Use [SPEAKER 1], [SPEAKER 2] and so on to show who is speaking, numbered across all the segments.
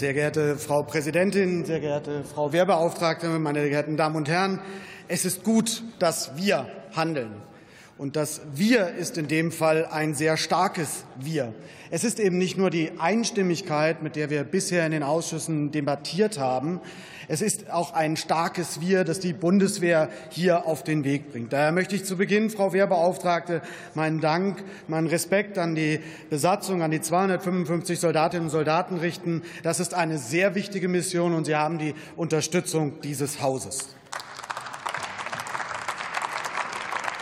[SPEAKER 1] Sehr geehrte Frau Präsidentin, sehr geehrte Frau Wehrbeauftragte, meine geehrten Damen und Herren! Es ist gut, dass wir handeln. Und das Wir ist in dem Fall ein sehr starkes Wir. Es ist eben nicht nur die Einstimmigkeit, mit der wir bisher in den Ausschüssen debattiert haben. Es ist auch ein starkes Wir, das die Bundeswehr hier auf den Weg bringt. Daher möchte ich zu Beginn, Frau Wehrbeauftragte, meinen Dank, meinen Respekt an die Besatzung, an die 255 Soldatinnen und Soldaten richten. Das ist eine sehr wichtige Mission, und Sie haben die Unterstützung dieses Hauses.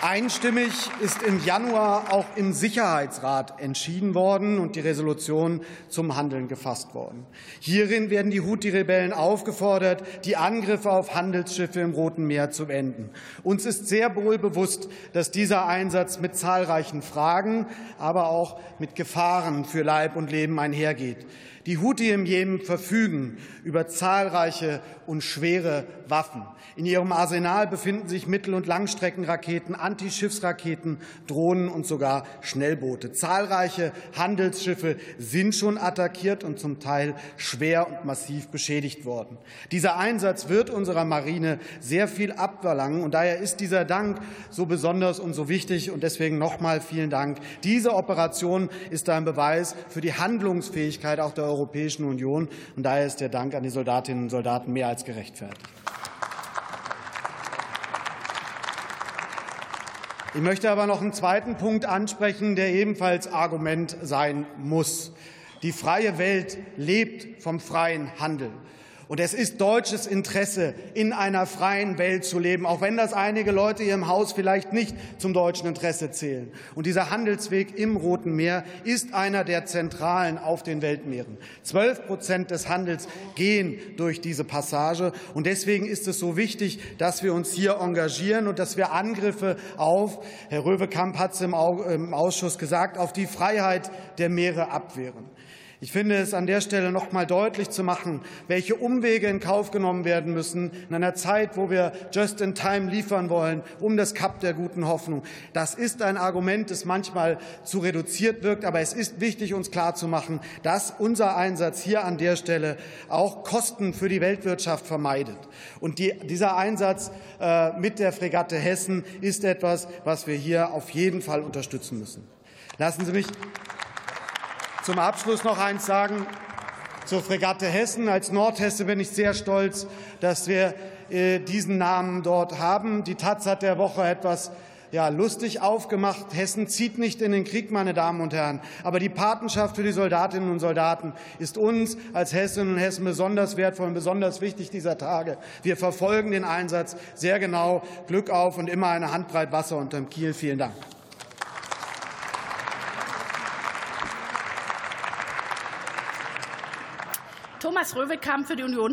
[SPEAKER 1] Einstimmig ist im Januar auch im Sicherheitsrat entschieden worden und die Resolution zum Handeln gefasst worden. Hierin werden die Houthi-Rebellen aufgefordert, die Angriffe auf Handelsschiffe im Roten Meer zu beenden. Uns ist sehr wohl bewusst, dass dieser Einsatz mit zahlreichen Fragen, aber auch mit Gefahren für Leib und Leben einhergeht. Die Houthi im Jemen verfügen über zahlreiche und schwere Waffen. In ihrem Arsenal befinden sich Mittel- und Langstreckenraketen, Antischiffsraketen, Drohnen und sogar Schnellboote. Zahlreiche Handelsschiffe sind schon attackiert und zum Teil schwer und massiv beschädigt worden. Dieser Einsatz wird unserer Marine sehr viel abverlangen und daher ist dieser Dank so besonders und so wichtig und deswegen nochmal vielen Dank. Diese Operation ist ein Beweis für die Handlungsfähigkeit auch der Europäischen Union. Und daher ist der Dank an die Soldatinnen und Soldaten mehr als gerechtfertigt. Ich möchte aber noch einen zweiten Punkt ansprechen, der ebenfalls Argument sein muss. Die freie Welt lebt vom freien Handel. Und es ist deutsches Interesse, in einer freien Welt zu leben, auch wenn das einige Leute hier im Haus vielleicht nicht zum deutschen Interesse zählen. Und dieser Handelsweg im Roten Meer ist einer der zentralen auf den Weltmeeren. Zwölf Prozent des Handels gehen durch diese Passage. Und deswegen ist es so wichtig, dass wir uns hier engagieren und dass wir Angriffe auf, Herr Röwekamp hat es im Ausschuss gesagt, auf die Freiheit der Meere abwehren. Ich finde es an der Stelle noch mal deutlich zu machen, welche Umwege in Kauf genommen werden müssen in einer Zeit, wo wir just in time liefern wollen, um das Kap der guten Hoffnung. Das ist ein Argument, das manchmal zu reduziert wirkt, aber es ist wichtig, uns klarzumachen, dass unser Einsatz hier an der Stelle auch Kosten für die Weltwirtschaft vermeidet. Und die, dieser Einsatz äh, mit der Fregatte Hessen ist etwas, was wir hier auf jeden Fall unterstützen müssen. Lassen Sie mich zum Abschluss noch eins sagen zur Fregatte Hessen. Als Nordhesse bin ich sehr stolz, dass wir äh, diesen Namen dort haben. Die Taz hat der Woche etwas ja, lustig aufgemacht. Hessen zieht nicht in den Krieg, meine Damen und Herren. Aber die Patenschaft für die Soldatinnen und Soldaten ist uns als Hessinnen und Hessen besonders wertvoll und besonders wichtig dieser Tage. Wir verfolgen den Einsatz sehr genau. Glück auf und immer eine Handbreit Wasser unterm Kiel. Vielen Dank.
[SPEAKER 2] Thomas Röwekamp für die Unionsfraktion.